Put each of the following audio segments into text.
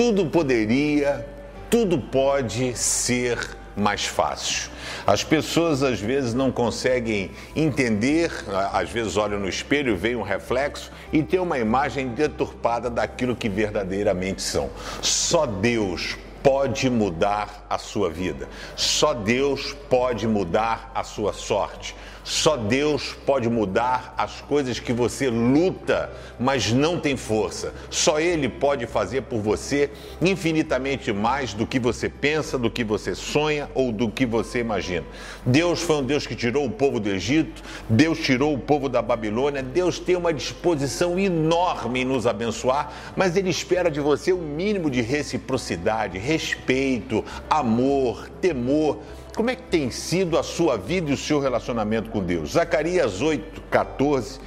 tudo poderia, tudo pode ser mais fácil. As pessoas às vezes não conseguem entender, às vezes olham no espelho, veem um reflexo e tem uma imagem deturpada daquilo que verdadeiramente são. Só Deus pode mudar a sua vida. Só Deus pode mudar a sua sorte. Só Deus pode mudar as coisas que você luta, mas não tem força. Só Ele pode fazer por você infinitamente mais do que você pensa, do que você sonha ou do que você imagina. Deus foi um Deus que tirou o povo do Egito, Deus tirou o povo da Babilônia. Deus tem uma disposição enorme em nos abençoar, mas Ele espera de você o um mínimo de reciprocidade, respeito, amor, temor. Como é que tem sido a sua vida e o seu relacionamento com Deus? Zacarias 8, 14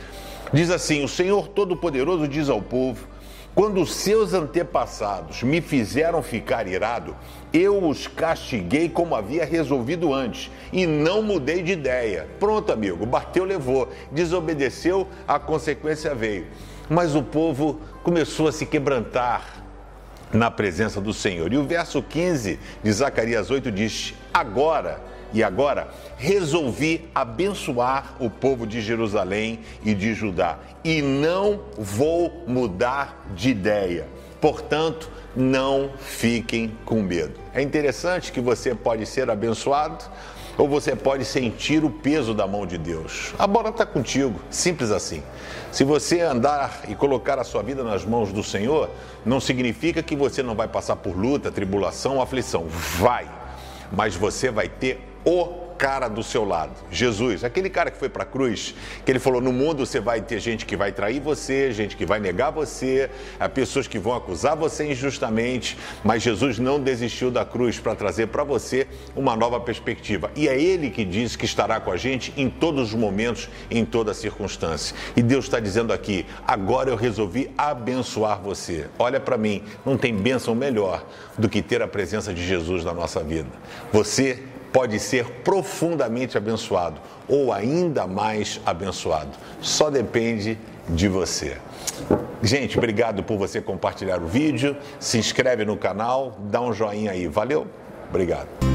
diz assim: O Senhor Todo-Poderoso diz ao povo: Quando os seus antepassados me fizeram ficar irado, eu os castiguei como havia resolvido antes e não mudei de ideia. Pronto, amigo, bateu, levou, desobedeceu, a consequência veio. Mas o povo começou a se quebrantar, na presença do Senhor. E o verso 15 de Zacarias 8 diz: Agora, e agora, resolvi abençoar o povo de Jerusalém e de Judá, e não vou mudar de ideia. Portanto, não fiquem com medo. É interessante que você pode ser abençoado ou você pode sentir o peso da mão de Deus. A bola está contigo, simples assim. Se você andar e colocar a sua vida nas mãos do Senhor, não significa que você não vai passar por luta, tribulação, aflição. Vai, mas você vai ter o cara do seu lado, Jesus, aquele cara que foi para a cruz, que ele falou: no mundo você vai ter gente que vai trair você, gente que vai negar você, pessoas que vão acusar você injustamente, mas Jesus não desistiu da cruz para trazer para você uma nova perspectiva. E é Ele que diz que estará com a gente em todos os momentos, em toda circunstância. E Deus está dizendo aqui: agora eu resolvi abençoar você. Olha para mim, não tem bênção melhor do que ter a presença de Jesus na nossa vida. Você pode ser profundamente abençoado ou ainda mais abençoado. Só depende de você. Gente, obrigado por você compartilhar o vídeo. Se inscreve no canal, dá um joinha aí. Valeu? Obrigado.